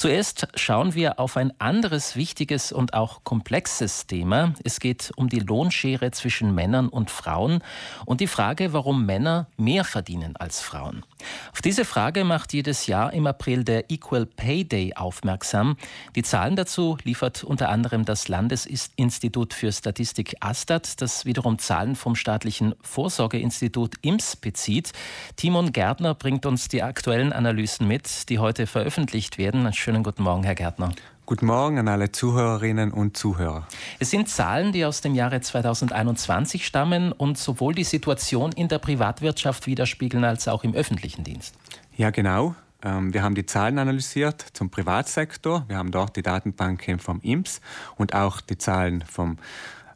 Zuerst schauen wir auf ein anderes wichtiges und auch komplexes Thema. Es geht um die Lohnschere zwischen Männern und Frauen und die Frage, warum Männer mehr verdienen als Frauen. Auf diese Frage macht jedes Jahr im April der Equal Pay Day aufmerksam. Die Zahlen dazu liefert unter anderem das Landesinstitut für Statistik Astat, das wiederum Zahlen vom staatlichen Vorsorgeinstitut IMS bezieht. Timon Gärtner bringt uns die aktuellen Analysen mit, die heute veröffentlicht werden. Schönen guten Morgen, Herr Gärtner. Guten Morgen an alle Zuhörerinnen und Zuhörer. Es sind Zahlen, die aus dem Jahre 2021 stammen und sowohl die Situation in der Privatwirtschaft widerspiegeln als auch im öffentlichen Dienst. Ja, genau. Ähm, wir haben die Zahlen analysiert zum Privatsektor. Wir haben dort die Datenbanken vom IMS und auch die Zahlen vom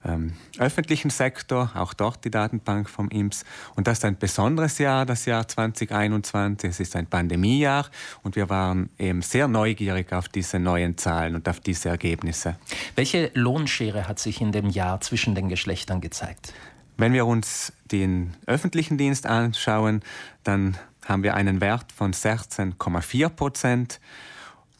ähm, öffentlichen Sektor, auch dort die Datenbank vom IMS. Und das ist ein besonderes Jahr, das Jahr 2021. Es ist ein Pandemiejahr und wir waren eben sehr neugierig auf diese neuen Zahlen und auf diese Ergebnisse. Welche Lohnschere hat sich in dem Jahr zwischen den Geschlechtern gezeigt? Wenn wir uns den öffentlichen Dienst anschauen, dann haben wir einen Wert von 16,4 Prozent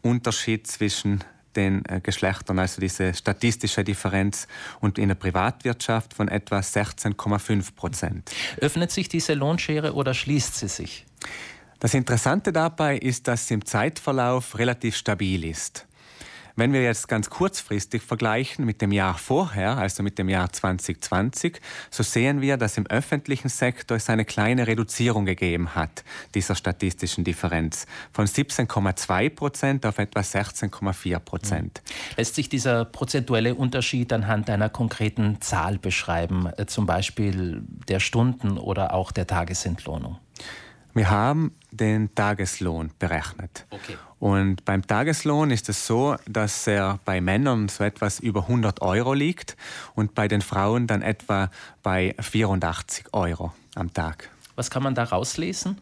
Unterschied zwischen den äh, Geschlechtern, also diese statistische Differenz, und in der Privatwirtschaft von etwa 16,5 Prozent. Öffnet sich diese Lohnschere oder schließt sie sich? Das Interessante dabei ist, dass sie im Zeitverlauf relativ stabil ist. Wenn wir jetzt ganz kurzfristig vergleichen mit dem Jahr vorher, also mit dem Jahr 2020, so sehen wir, dass im öffentlichen Sektor es eine kleine Reduzierung gegeben hat, dieser statistischen Differenz, von 17,2 Prozent auf etwa 16,4 Prozent. Lässt sich dieser prozentuelle Unterschied anhand einer konkreten Zahl beschreiben, äh, zum Beispiel der Stunden oder auch der Tagesentlohnung? Wir haben den Tageslohn berechnet. Okay. Und beim Tageslohn ist es so, dass er bei Männern so etwas über 100 Euro liegt und bei den Frauen dann etwa bei 84 Euro am Tag. Was kann man da rauslesen?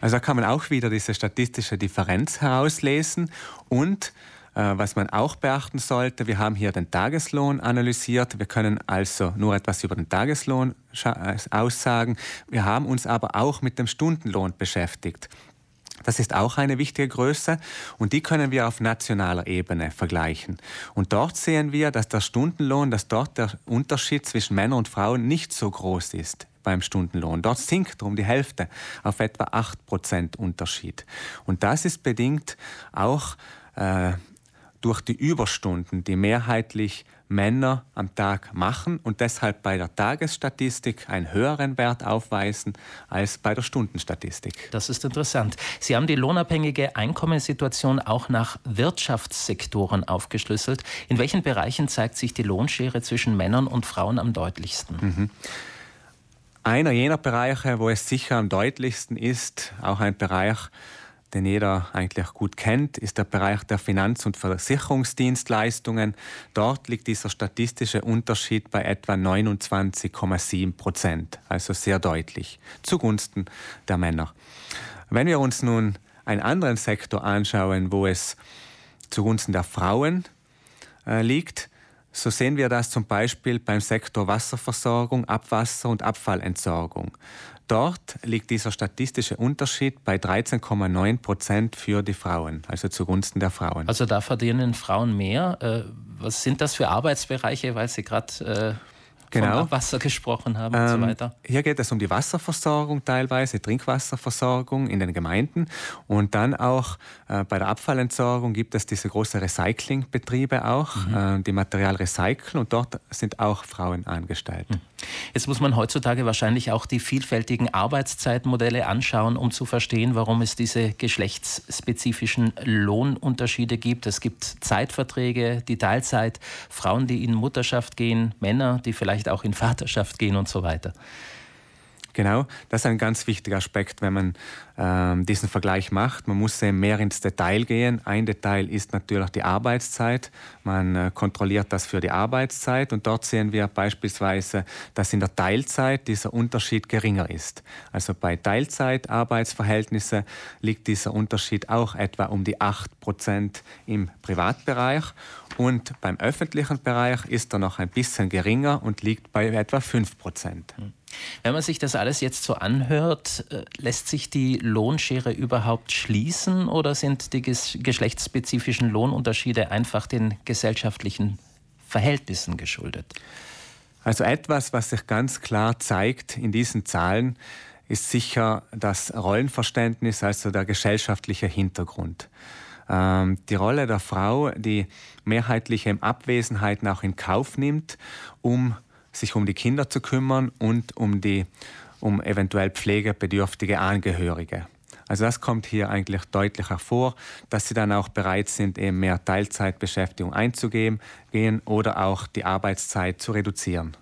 Also da kann man auch wieder diese statistische Differenz herauslesen und was man auch beachten sollte, wir haben hier den Tageslohn analysiert. Wir können also nur etwas über den Tageslohn äh, aussagen. Wir haben uns aber auch mit dem Stundenlohn beschäftigt. Das ist auch eine wichtige Größe und die können wir auf nationaler Ebene vergleichen. Und dort sehen wir, dass der Stundenlohn, dass dort der Unterschied zwischen Männern und Frauen nicht so groß ist beim Stundenlohn. Dort sinkt um die Hälfte auf etwa 8% Unterschied. Und das ist bedingt auch äh, durch die Überstunden, die mehrheitlich Männer am Tag machen und deshalb bei der Tagesstatistik einen höheren Wert aufweisen als bei der Stundenstatistik. Das ist interessant. Sie haben die lohnabhängige Einkommenssituation auch nach Wirtschaftssektoren aufgeschlüsselt. In welchen Bereichen zeigt sich die Lohnschere zwischen Männern und Frauen am deutlichsten? Mhm. Einer jener Bereiche, wo es sicher am deutlichsten ist, auch ein Bereich, den jeder eigentlich gut kennt, ist der Bereich der Finanz- und Versicherungsdienstleistungen. Dort liegt dieser statistische Unterschied bei etwa 29,7 Prozent, also sehr deutlich zugunsten der Männer. Wenn wir uns nun einen anderen Sektor anschauen, wo es zugunsten der Frauen äh, liegt, so sehen wir das zum Beispiel beim Sektor Wasserversorgung, Abwasser und Abfallentsorgung. Dort liegt dieser statistische Unterschied bei 13,9 Prozent für die Frauen, also zugunsten der Frauen. Also da verdienen Frauen mehr. Äh, was sind das für Arbeitsbereiche, weil Sie gerade äh, genau. vom Abwasser gesprochen haben ähm, und so ähm, weiter. Hier geht es um die Wasserversorgung teilweise, Trinkwasserversorgung in den Gemeinden und dann auch äh, bei der Abfallentsorgung gibt es diese großen Recyclingbetriebe auch, mhm. äh, die Material recyceln und dort sind auch Frauen angestellt. Mhm. Jetzt muss man heutzutage wahrscheinlich auch die vielfältigen Arbeitszeitmodelle anschauen, um zu verstehen, warum es diese geschlechtsspezifischen Lohnunterschiede gibt. Es gibt Zeitverträge, die Teilzeit, Frauen, die in Mutterschaft gehen, Männer, die vielleicht auch in Vaterschaft gehen und so weiter. Genau, das ist ein ganz wichtiger Aspekt, wenn man ähm, diesen Vergleich macht. Man muss sehr mehr ins Detail gehen. Ein Detail ist natürlich die Arbeitszeit. Man äh, kontrolliert das für die Arbeitszeit und dort sehen wir beispielsweise, dass in der Teilzeit dieser Unterschied geringer ist. Also bei Teilzeitarbeitsverhältnissen liegt dieser Unterschied auch etwa um die 8 Prozent im Privatbereich und beim öffentlichen Bereich ist er noch ein bisschen geringer und liegt bei etwa 5 Prozent. Wenn man sich das alles jetzt so anhört, äh, lässt sich die Lohnschere überhaupt schließen oder sind die geschlechtsspezifischen Lohnunterschiede einfach den gesellschaftlichen Verhältnissen geschuldet? Also etwas, was sich ganz klar zeigt in diesen Zahlen, ist sicher das Rollenverständnis, also der gesellschaftliche Hintergrund. Ähm, die Rolle der Frau, die mehrheitliche Abwesenheiten auch in Kauf nimmt, um sich um die Kinder zu kümmern und um die um eventuell pflegebedürftige Angehörige. Also das kommt hier eigentlich deutlich hervor, dass sie dann auch bereit sind, eben mehr Teilzeitbeschäftigung einzugehen gehen oder auch die Arbeitszeit zu reduzieren.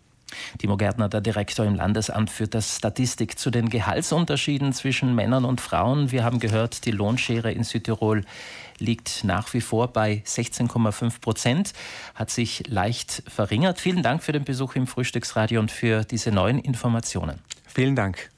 Timo Gärtner, der Direktor im Landesamt für das Statistik zu den Gehaltsunterschieden zwischen Männern und Frauen. Wir haben gehört, die Lohnschere in Südtirol liegt nach wie vor bei 16,5 Prozent, hat sich leicht verringert. Vielen Dank für den Besuch im Frühstücksradio und für diese neuen Informationen. Vielen Dank.